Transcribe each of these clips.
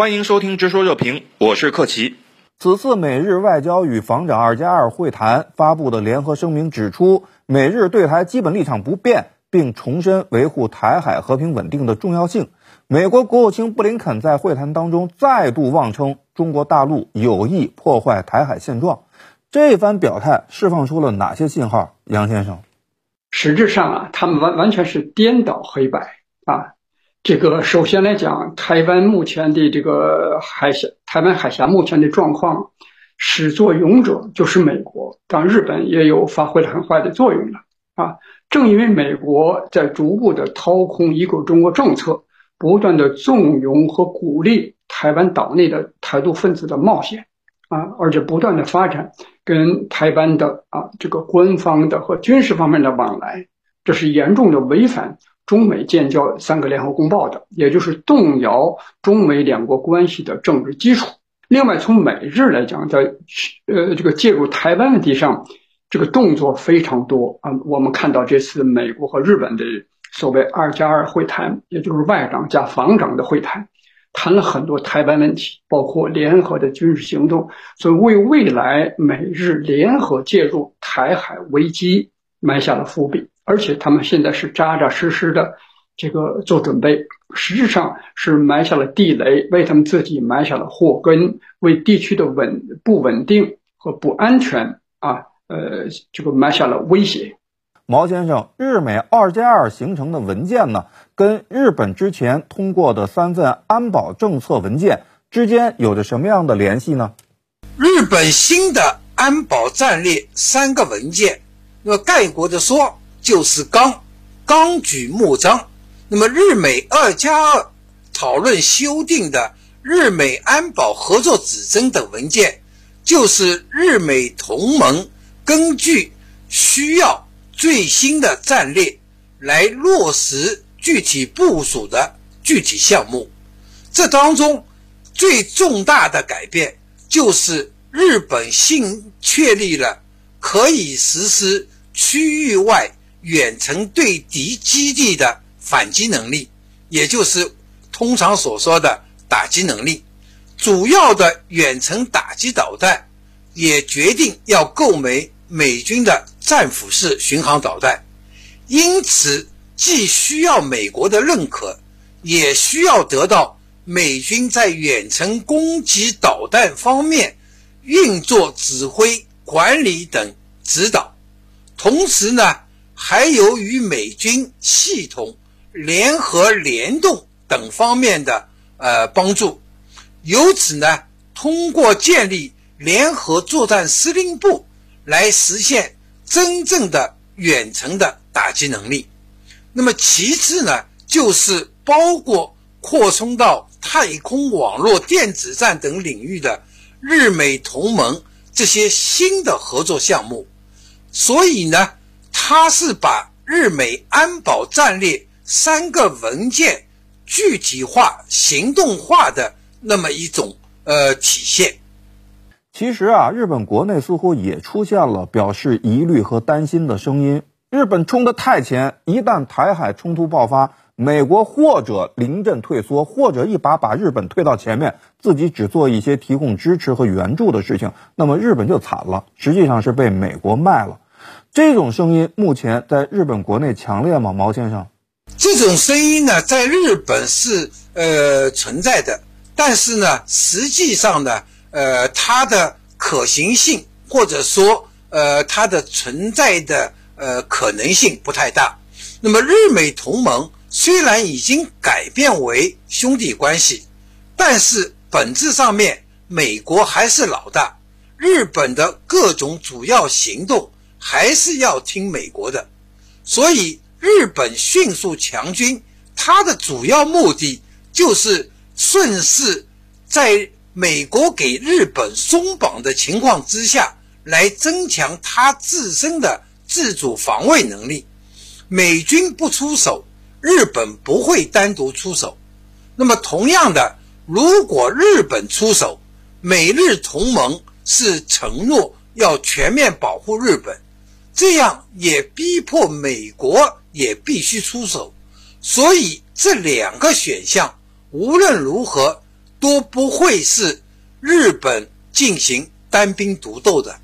欢迎收听《直说热评》，我是克奇。此次美日外交与防长二加二会谈发布的联合声明指出，美日对台基本立场不变，并重申维护台海和平稳定的重要性。美国国务卿布林肯在会谈当中再度妄称中国大陆有意破坏台海现状，这番表态释放出了哪些信号？杨先生，实质上啊，他们完完全是颠倒黑白啊。这个首先来讲，台湾目前的这个海峡，台湾海峡目前的状况，始作俑者就是美国，当然日本也有发挥了很坏的作用了啊。正因为美国在逐步的掏空一个中国政策，不断的纵容和鼓励台湾岛内的台独分子的冒险啊，而且不断的发展跟台湾的啊这个官方的和军事方面的往来，这是严重的违反。中美建交三个联合公报的，也就是动摇中美两国关系的政治基础。另外，从美日来讲，在呃这个介入台湾问题上，这个动作非常多啊。我们看到这次美国和日本的所谓二加二会谈，也就是外长加防长的会谈，谈了很多台湾问题，包括联合的军事行动，所以为未来美日联合介入台海危机埋下了伏笔。而且他们现在是扎扎实实的这个做准备，实质上是埋下了地雷，为他们自己埋下了祸根，为地区的稳不稳定和不安全啊，呃，这个埋下了威胁。毛先生，日美二加二形成的文件呢，跟日本之前通过的三份安保政策文件之间有着什么样的联系呢？日本新的安保战略三个文件，那么概括的说。就是纲，纲举目张。那么日美二加二讨论修订的日美安保合作指针等文件，就是日美同盟根据需要最新的战略来落实具体部署的具体项目。这当中最重大的改变，就是日本新确立了可以实施区域外。远程对敌基地的反击能力，也就是通常所说的打击能力。主要的远程打击导弹也决定要购买美军的战斧式巡航导弹，因此既需要美国的认可，也需要得到美军在远程攻击导弹方面运作指挥、管理等指导。同时呢。还有与美军系统联合联动等方面的呃帮助，由此呢，通过建立联合作战司令部来实现真正的远程的打击能力。那么其次呢，就是包括扩充到太空网络、电子战等领域的日美同盟这些新的合作项目。所以呢。他是把日美安保战略三个文件具体化、行动化的那么一种呃体现。其实啊，日本国内似乎也出现了表示疑虑和担心的声音。日本冲得太前，一旦台海冲突爆发，美国或者临阵退缩，或者一把把日本推到前面，自己只做一些提供支持和援助的事情，那么日本就惨了，实际上是被美国卖了。这种声音目前在日本国内强烈吗？毛先生，这种声音呢，在日本是呃存在的，但是呢，实际上呢，呃，它的可行性或者说呃它的存在的呃可能性不太大。那么，日美同盟虽然已经改变为兄弟关系，但是本质上面，美国还是老大，日本的各种主要行动。还是要听美国的，所以日本迅速强军，它的主要目的就是顺势在美国给日本松绑的情况之下，来增强它自身的自主防卫能力。美军不出手，日本不会单独出手。那么同样的，如果日本出手，美日同盟是承诺要全面保护日本。这样也逼迫美国也必须出手，所以这两个选项无论如何都不会是日本进行单兵独斗的。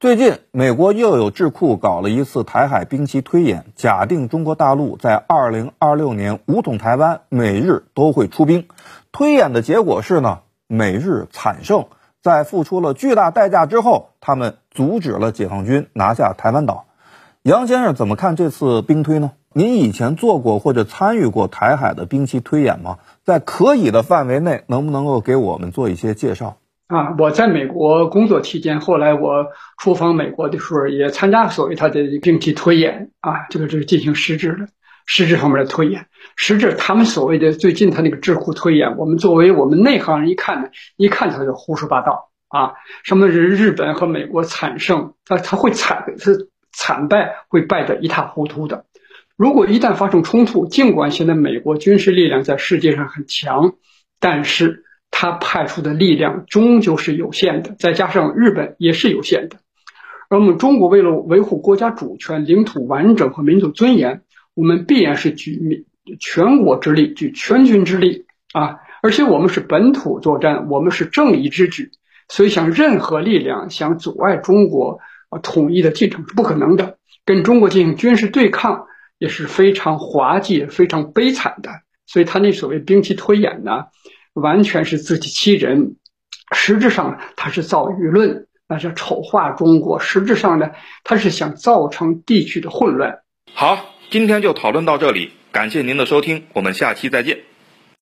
最近，美国又有智库搞了一次台海兵棋推演，假定中国大陆在二零二六年武统台湾，美日都会出兵。推演的结果是呢，美日惨胜，在付出了巨大代价之后，他们阻止了解放军拿下台湾岛。杨先生怎么看这次兵推呢？您以前做过或者参与过台海的兵棋推演吗？在可以的范围内，能不能够给我们做一些介绍？啊，我在美国工作期间，后来我出访美国的时候，也参加所谓他的兵棋推演啊，这个是进行实质的、实质方面的推演。实质他们所谓的最近他那个智库推演，我们作为我们内行人一看呢，一看他就胡说八道啊，什么是日本和美国惨胜，他他会惨是惨败，会败得一塌糊涂的。如果一旦发生冲突，尽管现在美国军事力量在世界上很强，但是。他派出的力量终究是有限的，再加上日本也是有限的，而我们中国为了维护国家主权、领土完整和民族尊严，我们必然是举全国之力、举全军之力啊！而且我们是本土作战，我们是正义之举，所以想任何力量想阻碍中国啊统一的进程是不可能的。跟中国进行军事对抗也是非常滑稽、非常悲惨的。所以他那所谓兵棋推演呢？完全是自欺欺人，实质上他是造舆论，那是丑化中国。实质上呢，他是想造成地区的混乱。好，今天就讨论到这里，感谢您的收听，我们下期再见。